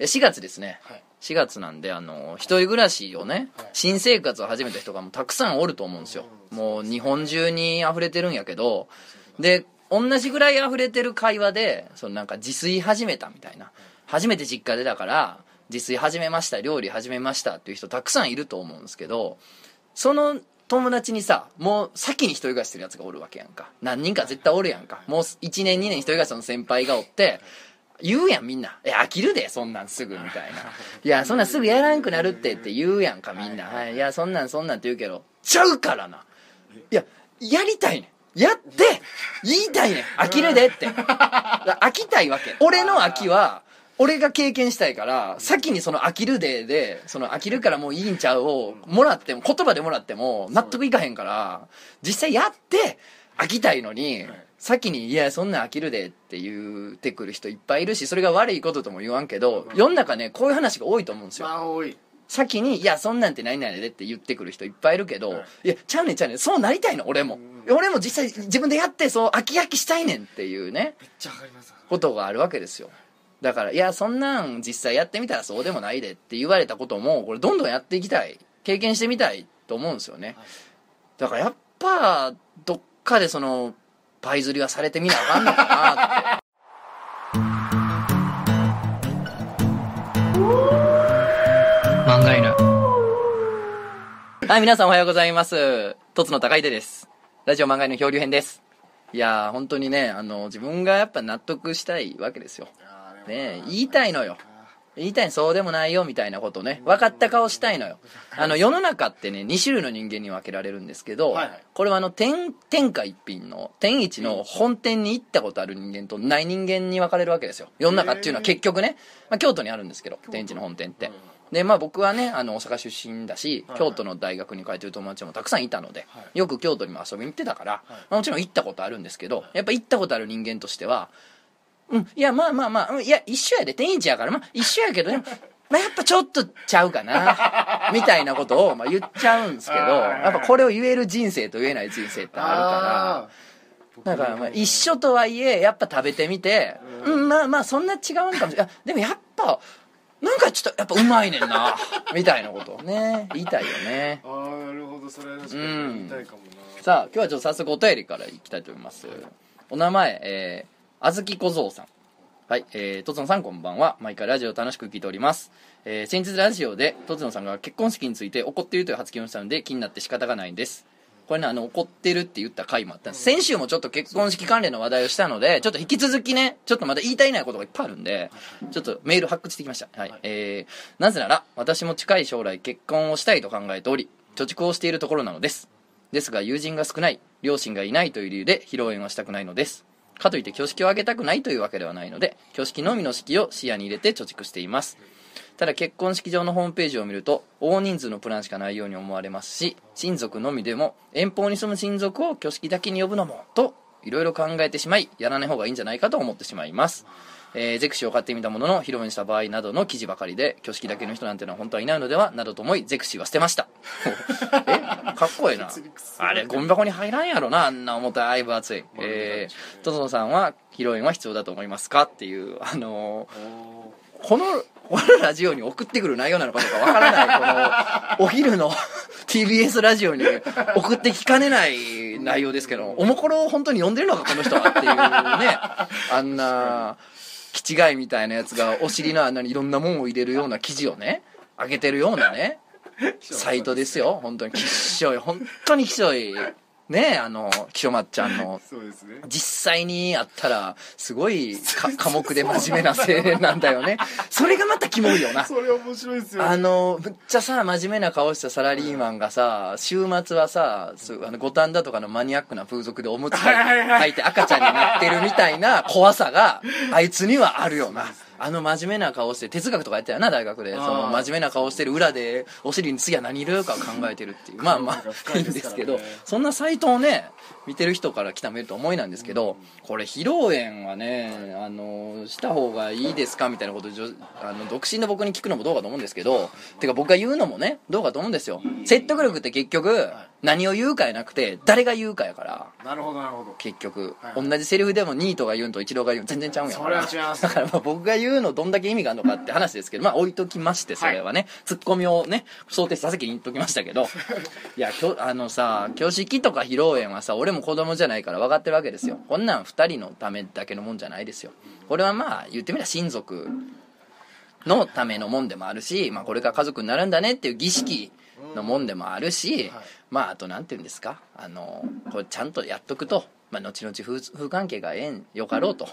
え4月ですね。はい。4月なんであの一人暮らしをね、はい。新生活を始めた人がもうたくさんおると思うんですよ、うん。もう日本中に溢れてるんやけどで同じぐらい溢れてる会話でそのなんか自炊始めたみたいな。初めて実家出たから自炊始めました料理始めましたっていう人たくさんいると思うんですけどその友達にさもう先に一人暮らししてるやつがおるわけやんか。何人か絶対おるやんか。もう1年2年一人暮らしの先輩がおって言うやんみんな「え飽きるでそんなんすぐ」みたいな「いやそんなんすぐやらんくなるって」って言うやんかみんな「はい、いやそんなんそんなん」って言うけどちゃうからな。いややりたいねん。やって言いたいねん。飽きるでって。飽きたいわけ。俺の飽きは俺が経験したいから先にその飽きるででその飽きるからもういいんちゃうをもらっても言葉でもらっても納得いかへんから実際やって飽きたいのに先に「いやそんなん飽きるで」って言ってくる人いっぱいいるしそれが悪いこととも言わんけど世の中ねこういう話が多いと思うんですよ。まあ多い。先に「いやそんなんて何々で」って言ってくる人いっぱいいるけど、はい。い、やちゃうねんちゃうねんそうなりたいの俺も、俺も実際自分でやってそう飽き飽きしたいねんっていうねめっちゃわかります。ことがあるわけですよ。だから「いやそんなん実際やってみたらそうでもないで」って言われたこともこれどんどんやっていきたい。経験してみたいと思うんですよね。はい。だからやっぱどっかでそのパイ釣りはされてみなあかんのかなって漫画犬はい、皆さんおはようございます。とつの高出です。ラジオ漫画の漂流編です。いやー、本当にね、あの、自分がやっぱ納得したいわけですよ。ね言いたいのよ。言いたいそうでもないよみたいなことね。分かった顔したいのよ。あの、世の中ってね、2種類の人間に分けられるんですけど、はいはい。これはあの、天、天下一品の、天一の本店に行ったことある人間とない人間に分かれるわけですよ。世の中っていうのは結局ね、まあ、京都にあるんですけど、天一の本店って。でまあ僕はねあの大阪出身だし、はい京都の大学に通ってる友達もたくさんいたので、はい。よく京都にも遊びに行ってたから、はい。まあもちろん行ったことあるんですけどやっぱ行ったことある人間としてはうん。いやまあまあまあ。うんいや一緒やで天一やから。まあ一緒やけどね まあやっぱちょっとちゃうかな。みたいなことをまあ言っちゃうんですけどはいやっぱこれを言える人生と言えない人生ってあるから。だからまあ一緒とはいえやっぱ食べてみてうん。まあまあそんな違うんかもしれない。でもやっぱなんかちょっとやっぱうまいねんな。みたいなことをね言いたいよね。ああなるほどそれは確かに言いたいかもな。さあ今日はちょっと早速お便りからいきたいと思います。お名前えーあずき小僧さん。はい、えー、とつのさんこんばんは。毎回ラジオ楽しく聞いております、えー、先日ラジオでとつのさんが結婚式について怒っているという発言をしたので気になって仕方がないんです。これねあの怒ってるって言った回もあったんです。先週もちょっと結婚式関連の話題をしたのでちょっと引き続きねちょっとまだ言いたいないことがいっぱいあるんでちょっとメール発掘してきました。はい、えー、なぜなら私も近い将来結婚をしたいと考えており貯蓄をしているところなのです。ですが友人が少ない両親がいないという理由で披露宴はしたくないのですかといって挙式を挙げたくないというわけではないので挙式のみの式を視野に入れて貯蓄しています。ただ結婚式場のホームページを見ると大人数のプランしかないように思われますし親族のみでも遠方に住む親族を挙式だけに呼ぶのもといろいろ考えてしまいやらない方がいいんじゃないかと思ってしまいます。えーゼクシーを買ってみたものの披露宴した場合などの記事ばかりで挙式だけの人なんてのは本当はいないのではなどと思いゼクシーは捨てました。えかっこええな。あれゴミ箱に入らんやろなあんな重たい分厚い。えー、トトノさんは披露宴は必要だと思いますかっていうあのーこのこのラジオに送ってくる内容なのかどうかわからないこのお昼の TBS ラジオに送ってきかねない内容ですけどおもころを本当に読んでるのかこの人はっていうね。あんな気違いみたいなやつがお尻の穴にいろんなもんを入れるような記事をね上げてるようなね。サイトですよ本当に。きっしょい。本当にきっしょいねあのきしょまっちゃんの。そうですね。実際にあったらすごいか寡黙で真面目な青年なんだよね。それがまたキモいよな。それ面白いですよ。あのむっちゃさ真面目な顔したサラリーマンがさ週末はさあの五反田とかのマニアックな風俗でおむつ履いて赤ちゃんになってるみたいな怖さがあいつにはあるよなあの真面目な顔して哲学とかやってたよな大学で。その真面目な顔してる裏でお尻に次は何入れるか考えてるっていう。まあまあ深いいいんですけどそんなサイトをね見てる人から来たメールと思いなんですけどこれ披露宴はねあのした方がいいですかみたいなことあの独身の僕に聞くのもどうかと思うんですけどてか僕が言うのもねどうかと思うんですよ。説得力って結局何を言うかやなくて誰が言うかやから。なるほどなるほど。結局、はい。はい同じセリフでもニートが言うんとイチローが言うん全然ちゃうんやから。それは違いますだからまあ僕が言うのどんだけ意味があるのかって話ですけどまあ置いときましてそれはね、ツッコミをね想定した先に言っときましたけど。いやきょあのさ挙式とか披露宴はさ俺も子供じゃないから分かってるわけですよ。こんなん2人のためだけのもんじゃないですよ。これはまあ言ってみれば親族のためのもんでもあるし、まあ、これから家族になるんだねっていう儀式のもんでもあるし、まああとなんて言うんですか？あのこれちゃんとやっとくと、まあ、後々夫夫関係がええんよかろうと。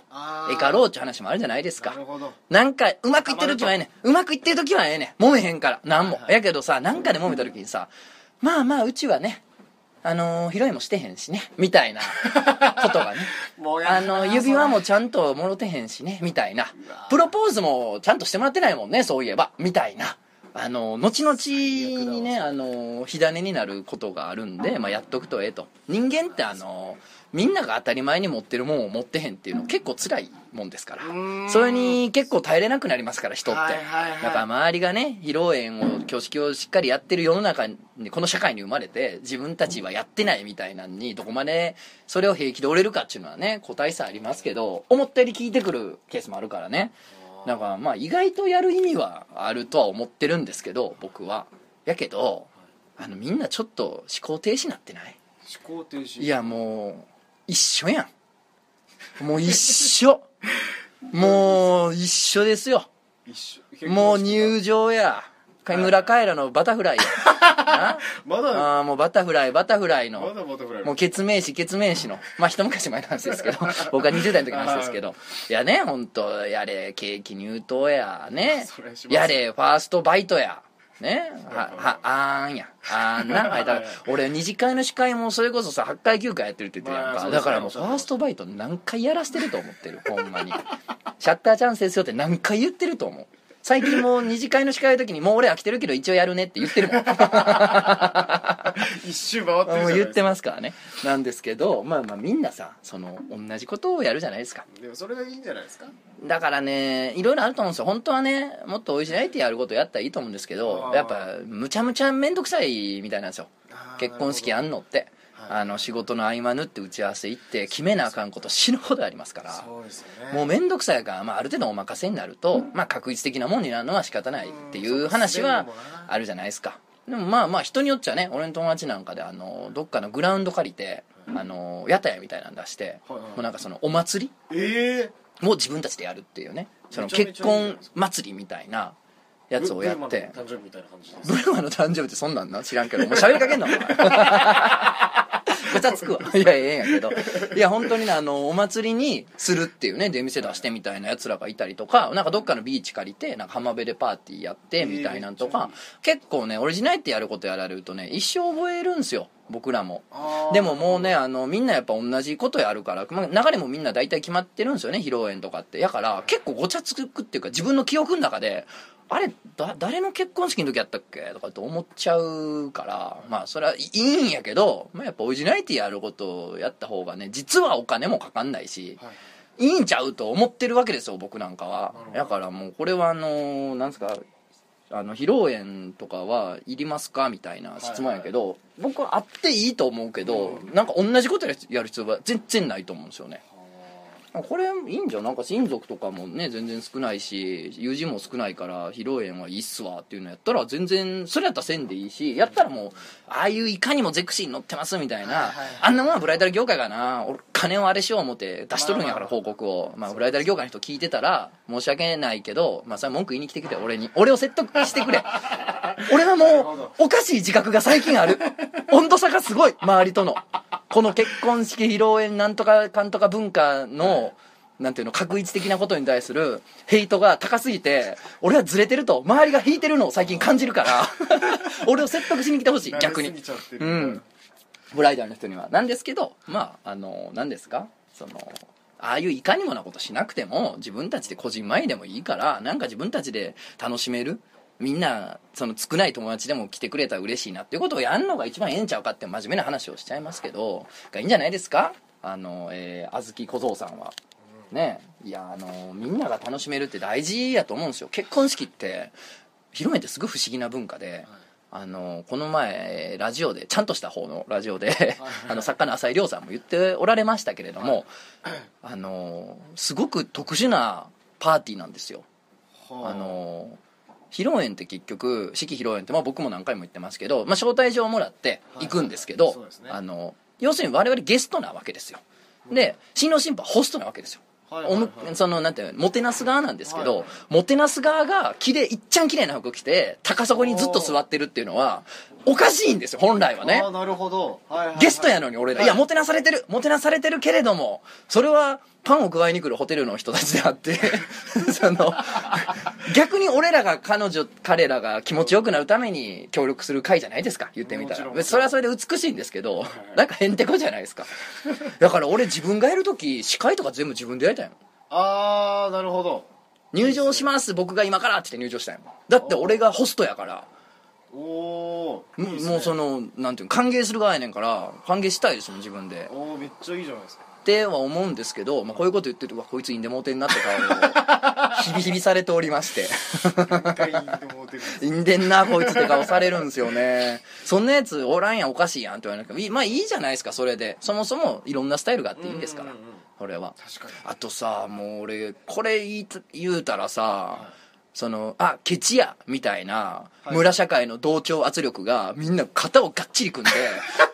ええかろうって話もあるじゃないですか。なるほど。なんかうまくいってる時はええねん。うまくいってる時はええねん。揉めへんから。なんも。はいはい。やけどさなんかで揉めた時にさまあまあうちはねあのー、披露宴もしてへんしね。みたいな ことがね。あの指輪もちゃんともろてへんしね。みたいな。プロポーズもちゃんとしてもらってないもんねそういえば。みたいなあの後々にねあの火種になることがあるんで、まあ、やっとくとええと。人間ってあのみんなが当たり前に持ってるもんを持ってへんっていうの結構辛いもんですから。それに結構耐えれなくなりますから人って、だから周りがね披露宴を挙式をしっかりやってる世の中にこの社会に生まれて自分たちはやってないみたいなのにどこまでそれを平気で折れるかっていうのはね個体差ありますけど思ったより聞いてくるケースもあるからねだからまあ意外とやる意味はあるとは思ってるんですけど僕は。やけどあのみんなちょっと思考停止になってない？思考停止。いやもう一緒やん。もう一緒。もう一緒ですよ。一緒。もう入場や。上村カエラのバタフライや。な まだあーもうバタフライバタフライまのだバタフライ。もうケツメイシケツメイシの。まあ一昔前の話ですけど。僕は20代の時の話ですけど。い。やね本当やれケーキ入刀や。ね。やれファーストバイトや。ね。ははあーんや。あーんな。はいだから俺二次会の司会もそれこそさ8回9回やってるって言ってるやんか。だからもうファーストバイト何回やらせてると思ってる。ほんまに。シャッターチャンスですよって何回言ってると思う最近もう二次会の司会の時にもう俺飽きてるけど一応やるねって言ってるもん。一周回ってるじゃないもう言ってまますからね。なんですけどまあまあみんなさその同じことをやるじゃないですか。でもそれがいいんじゃないですか？だからねいろいろあると思うんですよ。本当はねもっとオリジナリティやることやったらいいと思うんですけどやっぱむちゃむちゃ面倒くさいみたいなんですよ。結婚式あんのって。はいあの仕事の合間縫って打ち合わせ行って決めなあかんこと死ぬほどありますから。そうですよね。もう面倒くさいから、まあ、ある程度お任せになると、まあ、確実的なもんになるのは仕方ないっていう話はあるじゃないですか。でもまあまあ人によっちゃね俺の友達なんかであのどっかのグラウンド借りてあの屋台みたいなの出してはいはい。もうなんかそのお祭ええりを自分たちでやるっていうね。その結婚祭りみたいなやつをやって。ブルマの誕生日ってそんなんな知らんけど。もう喋りかけんのお前 ごちゃつくわ。いやええんやけど。いや本当にねあのお祭りにするっていうね出店出してみたいなやつらがいたりとかなんかどっかのビーチ借りてなんか浜辺でパーティーやってみたいなんとか、結構ねオリジナリティやることやられるとね一生覚えるんすよ僕らも。でももうねあのみんなやっぱ同じことやるから、まあ、流れもみんな大体決まってるんですよね披露宴とかって。やから結構ごちゃつくっていうか自分の記憶の中であれだ誰の結婚式の時やったっけとかって思っちゃうからまあそれはいいんやけど、まあ、やっぱオリジナリティやることをやった方がね実はお金もかかんないしはい。いいんちゃうと思ってるわけですよ僕なんかは。だからもうこれはあのなんですかあの披露宴とかはいりますかみたいな質問やけど、僕はあっていいと思うけど、なんか同じことやるやる必要は全然ないと思うんですよねこれいいんじゃん。なんか親族とかもね全然少ないし友人も少ないから披露宴はいいっすわっていうのやったら全然それやったらせんでいいしやったらもうああいういかにもゼクシーに乗ってますみたいな、あんなもんはブライダル業界がな。俺金をあれしよう思って出しとるんやからまあ報告を、まあ、ブライダル業界の人聞いてたら申し訳ないけど、まあ、それは文句言いに来てくれ。俺に俺を説得してくれ。俺はもうおかしい自覚が最近ある。温度差がすごい周りとのこの結婚式披露宴なんとかかんとか文化のなんていうの確一的なことに対するヘイトが高すぎて俺はずれてると周りが引いてるのを最近感じるから 俺を説得しに来てほしい逆に。うん。ブライダルの人には。なんですけどまああの何ですかそのああいういかにもなことしなくても自分たちで個人前でもいいからなんか自分たちで楽しめるみんなその少ない友達でも来てくれたら嬉しいなっていうことをやんのが一番ええんちゃうかって真面目な話をしちゃいますけどがいいんじゃないですか？あの、えー、あずき小僧さんは。ね。いやあのみんなが楽しめるって大事やと思うんですよ。結婚式って披露宴ってすごい不思議な文化であのこの前ラジオでちゃんとした方のラジオで あの作家の浅井亮さんも言っておられましたけれども、あのすごく特殊なパーティーなんですよ。はあの披露宴って結局式披露宴って、まあ、僕も何回も言ってますけど、まあ、招待状をもらって行くんですけど、はいそうですね。あの要するに我々ゲストなわけですよ。で新郎新婦はホストなわけですよ。はいはいはい。そのなんてもてなす側なんですけど、はいはい。もてなす側がきれいいっちゃん綺麗な服着て高底にずっと座ってるっていうのはおかしいんですよ本来はね。なるほど、はいはいはい。ゲストやのに俺ら、い、や、もてなされてる、もてなされてるけれども、それはパンを加えに来るホテルの人たちであって、その、逆に俺らが彼女、彼らが気持ちよくなるために協力する会じゃないですか、言ってみたら。それはそれで美しいんですけど、なんかへんてこじゃないですか。だから俺自分がやるとき、司会とか全部自分でやりたいの。ああなるほど入場します、僕が今からって言って入場したいもん。だって俺がホストやから。おおねもうその、なんていうの、歓迎する側やねんから、歓迎したいですもん、自分で。おおめっちゃいいじゃないですかっては思うんですけど、まあ、こういうこと言ってるとこいつインデモーテになって顔をヒビヒビされておりまして。インデンなこいつって顔されるんですよね。そんなやつおらんやんおかしいやんって言われなまあいいじゃないですかそれで。そもそもいろんなスタイルがあっていいんですからうんうんうんうん。それは。確かに。あとさもう俺これ言うたらさ、そのあケチやみたいなはい。村社会の同調圧力がみんな肩をがっちり組ん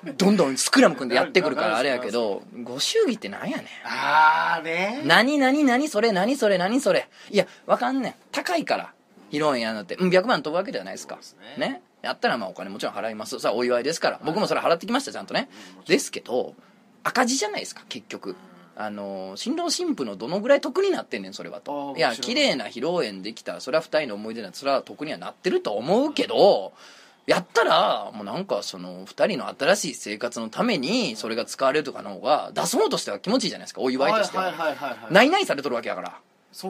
で どんどんスクラム組んでやってくるからあれやけどご祝儀ってなんやねん。ああね。何何何それ何それ何それ。いやわかんねん。高いから披露宴やんなって。うん100万飛ぶわけではないですか。ね。ね。やったらまあお金もちろん払います。さあお祝いですから。僕もそれ払ってきましたちゃんとね。ですけど赤字じゃないですか結局あの新郎新婦のどのぐらい得になってんねんそれはと。いや綺麗な披露宴できたそれは二人の思い出なそれは得にはなってると思うけどやったらもうなんかその二人の新しい生活のためにそれが使われるとかの方が出そうとしては気持ちいいじゃないですかお祝いとしては,、ないないされとるわけやから。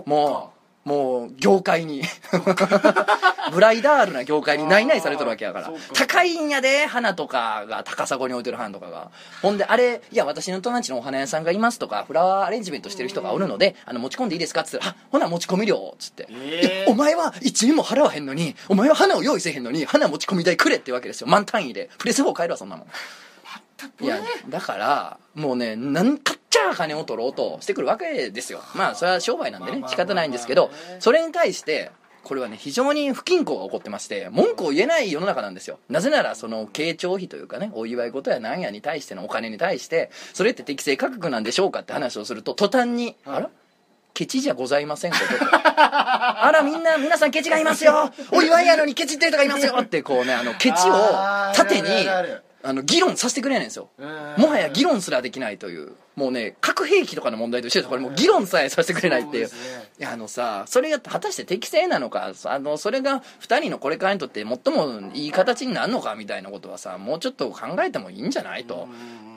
もうもう業界に。ブライダールな業界にないないされとるわけやから。高いんやで花とかが高砂に置いてる花とかが。ほんであれいや私の友達のお花屋さんがいますとかフラワーアレンジメントしてる人がおるのであの持ち込んでいいですかっつったらあほな持ち込み料っつって、えー。お前は一円も払わへんのにお前は花を用意せえへんのに花持ち込み代くれってわけですよ。満単位で。プレス4買えるわそんなもん。いやだからもうね何かっちゃ金を取ろうとしてくるわけですよ。まあそれは商売なんでね仕方ないんですけどそれに対してこれはね非常に不均衡が起こってまして文句を言えない世の中なんですよ。なぜならその慶長費というかねお祝い事やなんやに対してのお金に対してそれって適正価格なんでしょうかって話をすると途端に、はい。あら？ケチじゃございませんこと。と あらみんな皆さんケチがいますよ。お祝いやのにケチってる人がいますよ。ってこうねあのケチを縦にあの議論させてくれないんですよ。うんもはや議論すらできないという。もうね核兵器とかの問題と一緒ですこれもう議論さえさせてくれないっていう。そうですね。いやあのさそれが果たして適正なのかあのそれが2人のこれからにとって最もいい形になるのかみたいなことはさもうちょっと考えてもいいんじゃないと。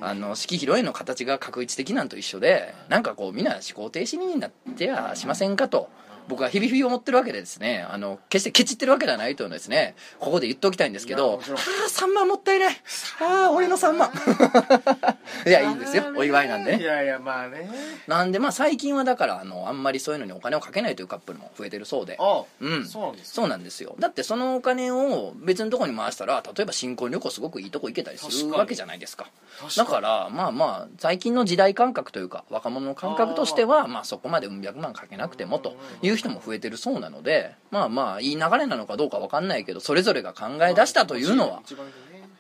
あの式披露宴の形が確一的なんと一緒でなんかこうみんな思考停止になってやしませんかと僕は日々日々思ってるわけでですねあの決してケチってるわけではないというのはですねここで言っておきたいんですけどああ3万もったいない。ああ俺の3万 いやいいんですよ。お祝いなんでね。いやいやまあね。なんでまあ最近はだからあのあんまりそういうのにお金をかけないというカップルも増えてるそうで。あうん。そうなんですか。そうなんですよ。だってそのお金を別のとこに回したら例えば新婚旅行すごくいいとこ行けたりするわけじゃないですか。確だからまあまあ最近の時代感覚というか若者の感覚としてはまあそこまでうん百万かけなくてもという人も増えてるそうなのでまあまあいい流れなのかどうか分かんないけどそれぞれが考え出したというのは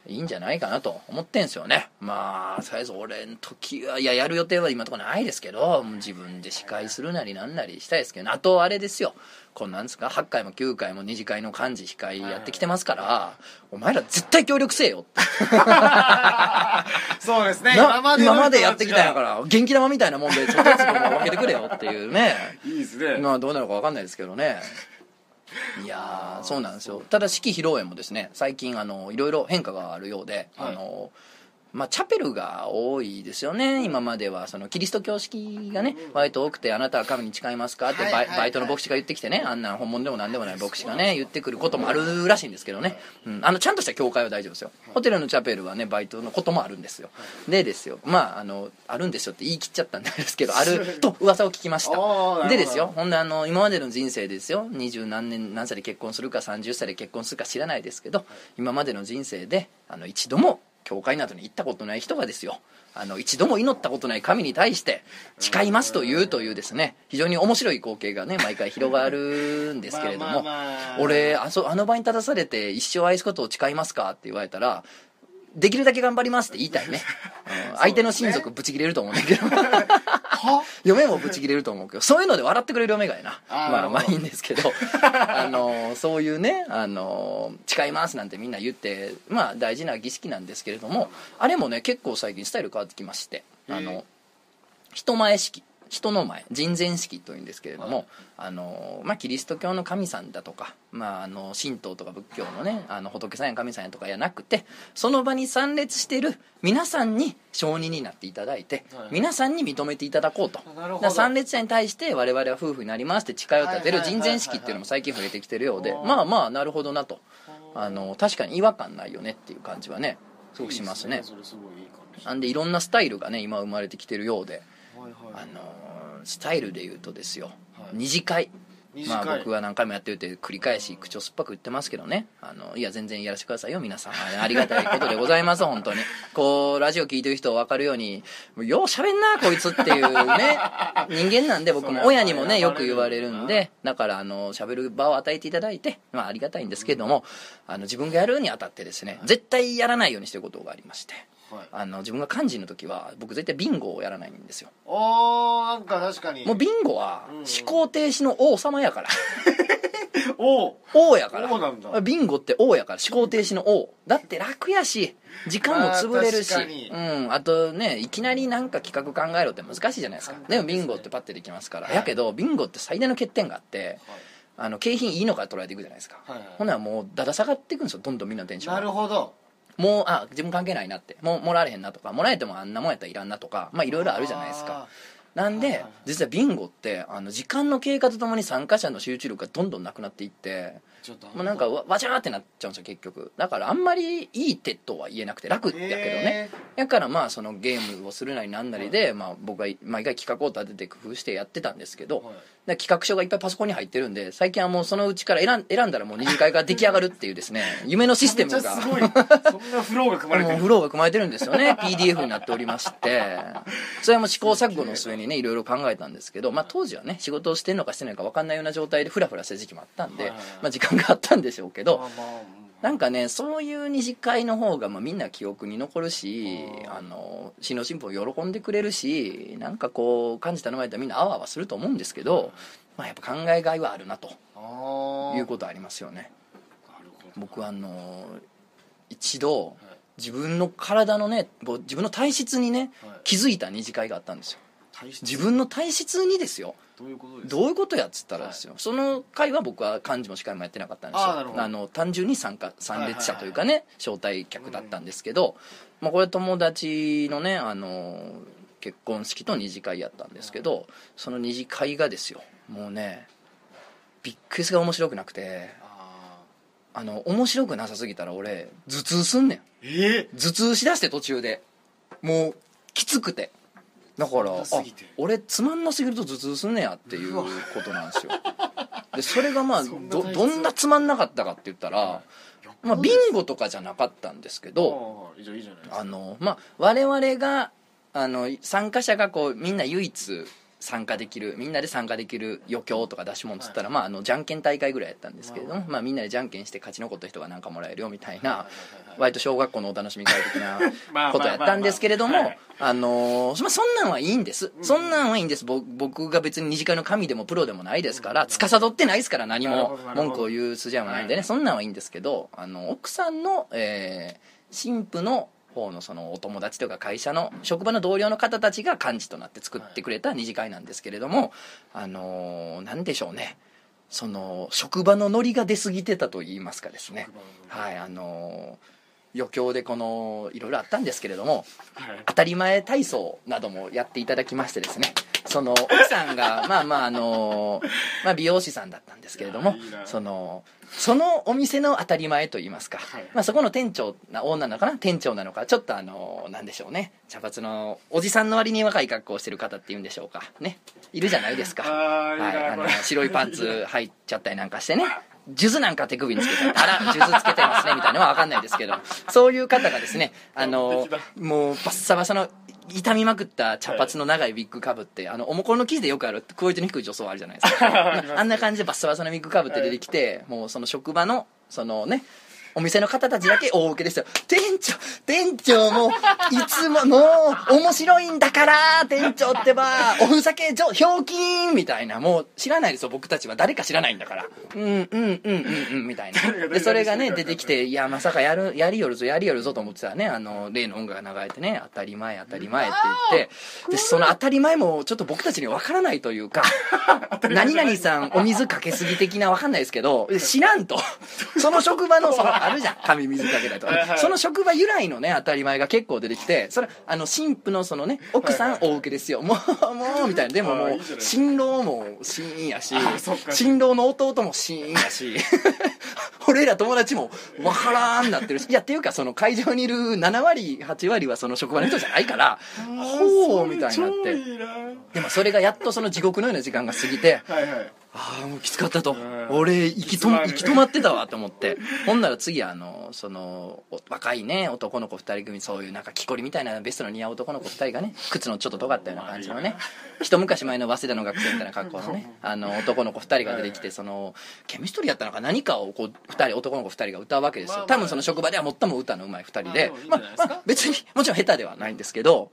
いいんじゃないかなと思ってんすよね。まあとりあえず俺の時はいややる予定は今のところないですけど自分で司会するなりなんなりしたいですけどあとあれですよ。こんなんですか？8回も9回も二次会の幹事司会やってきてますからお前ら絶対協力せえよって。そうですね。な今のまでやってきたんやか人ら元気玉みたいなもんでちょっとずつ分けてくれよっていうね。いいですね。まあどうなるか分かんないですけどねいやーそうなんですよ。ただ式披露宴もですね最近あのいろいろ変化があるようで、はい。あのまあ、チャペルが多いですよね。今まではそのキリスト教式がね割と多くてあなたは神に誓いますかってバイ,、バイトの牧師が言ってきてね。あんな本物でも何でもない牧師がね言ってくることもあるらしいんですけどね、うん、あのちゃんとした教会は大丈夫ですよ。ホテルのチャペルはねバイトのこともあるんですよ。でですよ。まああのあるんですよって言い切っちゃったんですけど あると噂を聞きました。でですよ。ほんであの今までの人生ですよ。二十何年何歳で結婚するか30歳で結婚するか知らないですけど今までの人生であの一度も教会などに行ったことない人がですよあの一度も祈ったことない神に対して誓いますというというですね非常に面白い光景がね毎回広がるんですけれども 俺あそあの場に立たされて一生愛すことを誓いますかって言われたらできるだけ頑張りますって言いたいね、うん相手の親族ブチ切れると思うんだけど。は 嫁もブチ切れると思うけどそういうので笑ってくれる嫁がやな。まあまあいいんですけど。あのそういうねあの誓いますなんてみんな言ってまあ大事な儀式なんですけれどもあれもね結構最近スタイル変わってきましてあの人前式人の前人前式というんですけれども、はい。あのまあ、キリスト教の神さんだとか、まあ、あの神道とか仏教のねあの仏さんや神さんやとかやなくてその場に参列してる皆さんに承認になっていただいて、はい皆さんに認めていただこうと。参列者に対して我々は夫婦になりますって誓いを立てるはいはいはいはい。人前式っていうのも最近増えてきてるようであー。まあまあなるほどなと。あの確かに違和感ないよねっていう感じはねすごくしますね。いいですそれすごいいい感じ。なんでいろんなスタイルがね今生まれてきてるようで。はいはいあのスタイルで言うとですよ、はい。二次会。まあ僕は何回もやってるって繰り返し口を酸っぱく言ってますけどね。あのいや全然やらせてくださいよ皆さん。あありがたいことでございます 本当に。こうラジオ聞いてる人分かるようによう喋んなこいつっていうね 人間なんで僕も。親にもねよく言われるんで。だからあの喋る場を与えていただいて、まあ、ありがたいんですけどもあの自分がやるにあたってですね絶対やらないようにしてることがありましてはい。あの自分が幹事の時は僕絶対ビンゴをやらないんですよ。おーなんか確かに。もうビンゴは思考停止の王様やから。おー。王やから。王なんだ。ビンゴって王やから思考停止の王。だって楽やし時間も潰れるし、うん、あとねいきなりなんか企画考えろって難しいじゃないですか。でもビンゴってパッてできますから、はい。やけどビンゴって最大の欠点があってあの景品いいのから捉えていくじゃないですか、はいはいほんならもうだだ下がっていくんですよ。どんどんみんなのテンションながるほどもうあ自分関係ないなって。もうもらわれへんなとか。もらえてもあんなもんやったらいらんなとか。まあいろいろあるじゃないですか。なんで実はビンゴってあの時間の経過とともに参加者の集中力がどんどんなくなっていってちょっともうなんかわわちゃーってなっちゃうんですよ結局。だからあんまりいい手とは言えなくて楽やけどね。だからまあそのゲームをするなりなんなりで、まあ、僕は毎回企画を立てて工夫してやってたんですけど、企画書がいっぱいパソコンに入ってるんで最近はもうそのうちから選ん選んだらもう二次会が出来上がるっていうですね 夢のシステムが。すごい。そんなフローが組まれてる。フローが組まれてるんですよね PDF になっておりまして。それも試行錯誤の末にねいろいろ考えたんですけど、まあ、当時はね仕事をしてるのかしてないのか分かんないような状態でフラフラした時期もあったんで、まあ、時間があったんでしょうけど、なんかねそういう二次会の方がまあみんな記憶に残るしあの新郎新婦を喜んでくれるしなんかこう感じ頼まれたらみんなあわあわすると思うんですけど、まあ、やっぱ考えがいはあるなと。いうことありますよね。僕はあの一度はい。自分の体のねぼ自分の体質にねはい。気づいた二次会があったんですよ自分の体質にですよ。どういうことですか？どういうことやっつったらですよ、その会は僕は幹事も司会もやってなかったんですよ。あの単純に参加参列者というかね、招待客だったんですけど、まあ、これ友達のねあの結婚式と二次会やったんですけどその二次会がですよもうねびっくりすが面白くなくてああの面白くなさすぎたら俺頭痛すんねん。ー？え頭痛しだして途中で。もうきつくてだから俺つまんなすぎると頭痛すんねやっていうことなんですよ。でそれがまあ どどんなつまんなかったかって言ったら、まあ、ビンゴとかじゃなかったんですけどあのまあ我々があの参加者がこうみんな唯一参加できるみんなで参加できる余興とか出し物っつったら、まあ、あのじゃんけん大会ぐらいやったんですけれども、まあ、みんなでじゃんけんして勝ち残った人が何かもらえるよみたいな割と小学校のお楽しみ会的なま あことやったんですけれどもまあのーまあそんなんはいいんです、うん。そんなんはいいんです。ぼ僕が別に二次会の神でもプロでもないですから司ってないですから何も文句を言う筋合いもないんでね、はい。そんなんはいいんですけどあの奥さんの、えー新婦の方のそのお友達とか会社の職場の同僚の方たちが幹事となって作ってくれた二次会なんですけれども、あのーなんでしょうね。その職場のノリが出過ぎてたと言いますかですね。はいあのー余興でこのいろいろあったんですけれどもはい。当たり前体操などもやっていただきましてですねその 奥さんがまあまああの、まあ、美容師さんだったんですけれどもそのそのお店の当たり前といいますか、はい。まあ、そこの店長な女なのかな？店長なのかちょっとあのなんでしょうね。茶髪のおじさんの割に若い格好をしてる方っていうんでしょうか。ね。いるじゃないですか。はい、あの白いパンツ履いちゃったりなんかしてね 数珠なんか手首につけちゃってあら数珠つけてますねみたいなのは分かんないですけど。そういう方がですねあのもうバッサバサの痛みまくった茶髪の長いウィッグかぶって、あのおもころの記事でよくあるクオリティの低い女装あるじゃないですか。あんな感じでバッサバサのウィッグかぶって出てきて、もうその職場のそのねお店の方たちだけ大受けですよ。店長店長もいつももう面白いんだから店長ってばおふざけ上ひょうきんみたいな。もう知らないですよ。僕たちは誰か知らないんだから。うんうんうんうんうんみたいな。でそれがね出てきていやまさかやるやりよるぞやりよるぞと思ってたらねあの例の音楽が流れてね当たり前当たり前って言ってでその当たり前もちょっと僕たちには分からないというか 何々さんお水かけすぎ的な分かんないですけど知らんと。その職場のそのあるじゃん。髪水かけたりとはいはい。かその職場由来のね当たり前が結構出てきてそれあの新婦のそのね奥さん大受けですよ。もうもうみたいな。でももう新郎もシーンやし新郎の弟もシーンやし。俺ら友達も分からんなってるし。いやっていうかその会場にいる7割8割はその職場の人じゃないからほうみたいになって。でもそれがやっとその地獄のような時間が過ぎてはいはいああもうきつかったと。うん。俺息とつまんね。息止まってたわと思って。ほんなら次あのそのお若いね男の子2人組そういうなんか木こりみたいなベストの似合う男の子2人がね靴のちょっと尖ったような感じのね一昔前の早稲田の学生みたいな格好のね あの男の子2人が出てきてそのケミストリーやったのか何かをこう2人男の子2人が歌うわけですよ。多分その職場では最も歌のうまい2人でまあ別にもちろん下手ではないんですけど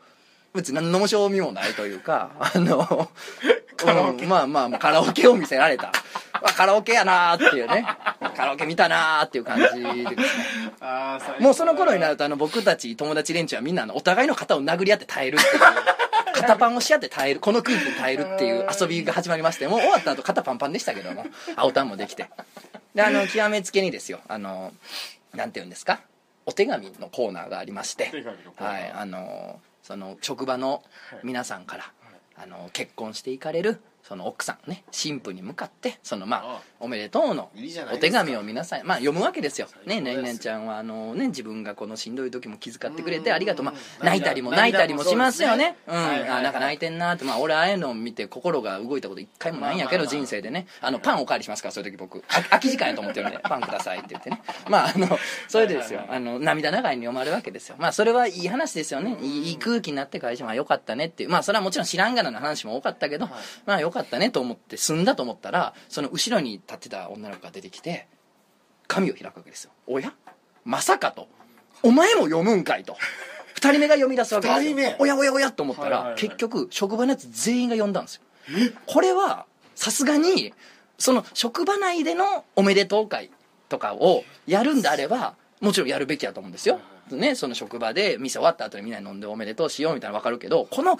別に何の面白みもないというかあのカラオケ。うんまあまあカラオケを見せられた。わカラオケやなーっていうね。カラオケ見たなーっていう感じでですね。もうその頃になるとあの僕たち友達連中はみんなあのお互いの肩を殴り合って耐えるっていう。肩パンをし合って耐える。この空気に耐えるっていう遊びが始まりましてもう終わった後肩パンパンでしたけども。青タンもできてであの極めつけにですよ。あのなんて言うんですか？お手紙のコーナーがありまして。はい。あのその職場の皆さんから、あの結婚していかれるその奥さんね新婦に向かってそのまああおめでとうのお手紙を皆さん、まあ、読むわけですよ。ね、ねんねんちゃんは、あのね、自分がこのしんどい時も気遣ってくれて、うんありがとう。まあ、涙泣いたりも泣いたりもしますよね。うん。あ、なんか泣いてんなって、まあ、俺、ああいうのを見て心が動いたこと一回もないんやけど、人生でね。あの、パンおかわりしますから、そういう時僕。あ空き時間やと思ってるんで、パンくださいって言ってね。まあ、あの、それでですよあの、涙長いに読まれるわけですよ。まあ、それはいい話ですよね。いい空気になって会社は良かったねっていう。まあ、それはもちろん知らんがなの話も多かったけど、まあ、良かったねと思って済んだと思ったら、その後ろに立ってた女の子が出てきて、紙を開くわけですよ。おや？まさかと。お前も読むんかいと。二人目が読み出すわけですよ。おやおやおやと思ったら、はいはいはい。結局職場のやつ全員が読んだんですよ。これはさすがにその職場内でのおめでとう会とかをやるんであればもちろんやるべきだと思うんですよ、ね、その職場で店終わった後にみんなで飲んでおめでとうしようみたいなの分かるけどこの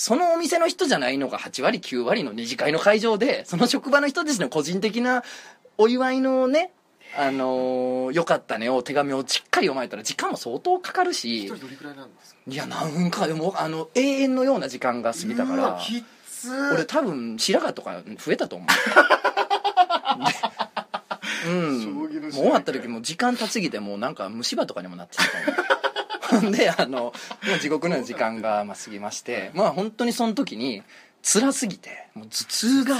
そのお店の人じゃないのが8割9割の二次会の会場でその職場の人たちの個人的なお祝いのねあのーよかったねを手紙をしっかり読まれたら時間も相当かかるし一人どれくらいなんですか？いや何分かでもあの永遠のような時間が過ぎたから俺多分白髪とか増えたと思う。でうん。もう終わった時もう時間経ちすぎてもうなんか虫歯とかにもなってきたであのもう地獄の時間がまあ過ぎましてまあ本当にその時に辛すぎてもう頭痛が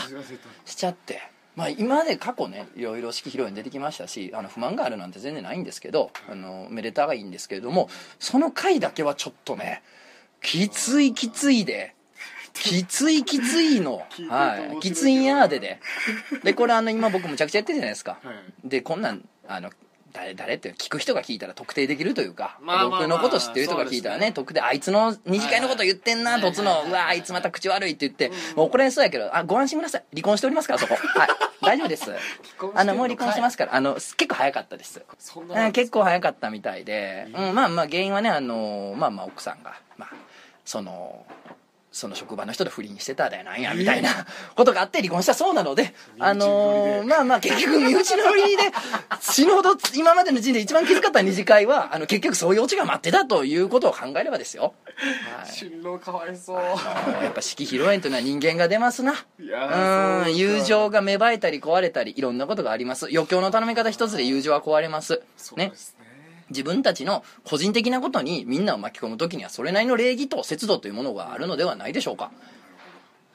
しちゃってまあ今まで過去ねいろいろ式披露宴出てきましたしあの不満があるなんて全然ないんですけどあのめでたがいいんですけれどもその回だけはちょっとねきついきついできついきついの はいきついんやーでで。でこれあの今僕むちゃくちゃやってるじゃないですか。はい。でこんなんあの誰誰って聞く人が聞いたら特定できるというか、まあまあまあ。僕のこと知ってる人が聞いたらねそうですね。特定あいつの二次会のこと言ってんな、はいとつの、はい。はいうわあいつまた口悪いって言って、もう怒られそうやけどあご安心ください。離婚しておりますからそこ。はい。大丈夫です。婚してんのあのもう離婚してますから。あの結構早かったです。そんなうん結構早かったみたいで、うん、まあまあ原因はねあのまあまあ奥さんがまあそのその職場の人と不倫してただよなんやみたいなことがあって離婚したそうなので、あのーまあまあ結局身内の不倫で 死ぬほど今までの人生で一番気遣った二次会はあの結局そういうオチが待ってたということを考えればですよ、はい。新郎かわいそう。あのやっぱ四季披露宴というのは人間が出ますな。いやうん友情が芽生えたり壊れたりいろんなことがあります。余興の頼み方一つで友情は壊れます。ねそうですね自分たちの個人的なことにみんなを巻き込む時にはそれなりの礼儀と節度というものがあるのではないでしょうか。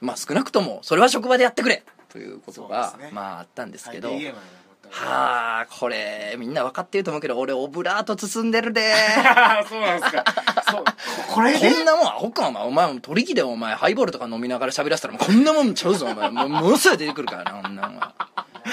まあ少なくともそれは職場でやってくれということが、ね。まああったんですけど、はあこれみんな分かってると思うけど俺オブラート包んでるで。そうなんですか。そうここれこでんなもんアホかお前。お前取り木でお前ハイボールとか飲みながら喋らせたらこんなもんちゃうぞ。お前もうものすごい出てくるからなこんなんは。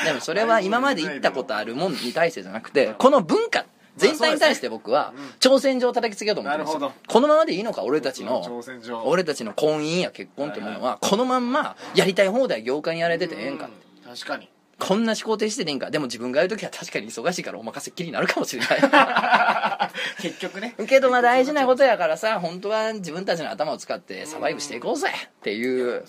でもそれは今まで言ったことあるもんに対してじゃなくてこの文化全体に対して僕は挑戦状を叩きつけようと思ってるんですよ。このままでいいのか俺たちの俺たちの婚姻や結婚ってものはこのまんまやりたい放題業界にやられててええんかうん。確かにこんな思考停止でええんか。でも自分がやるときは確かに忙しいからお任せっきりになるかもしれない。結局ね。けどまあ大事なことやからさ本当は自分たちの頭を使ってサバイブしていこうぜ。っていう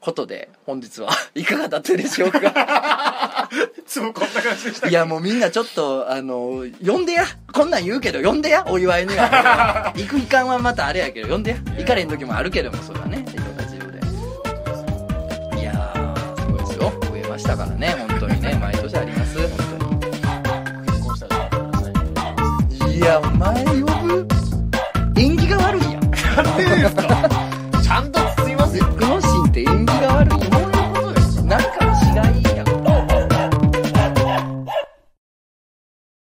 ことで本日は いかがだったでしょうか？いつもこんな感じでしたいやもうみんなちょっとあの呼んでや。こんなん言うけど呼んでや。お祝いには。行くいかんはまたあれやけど呼んでや。行かれん時もあるけどもそれはね。いろんで。いやーすごいですよ。増えましたからねやお前呼ぶ縁起が悪いやん。なんでですか？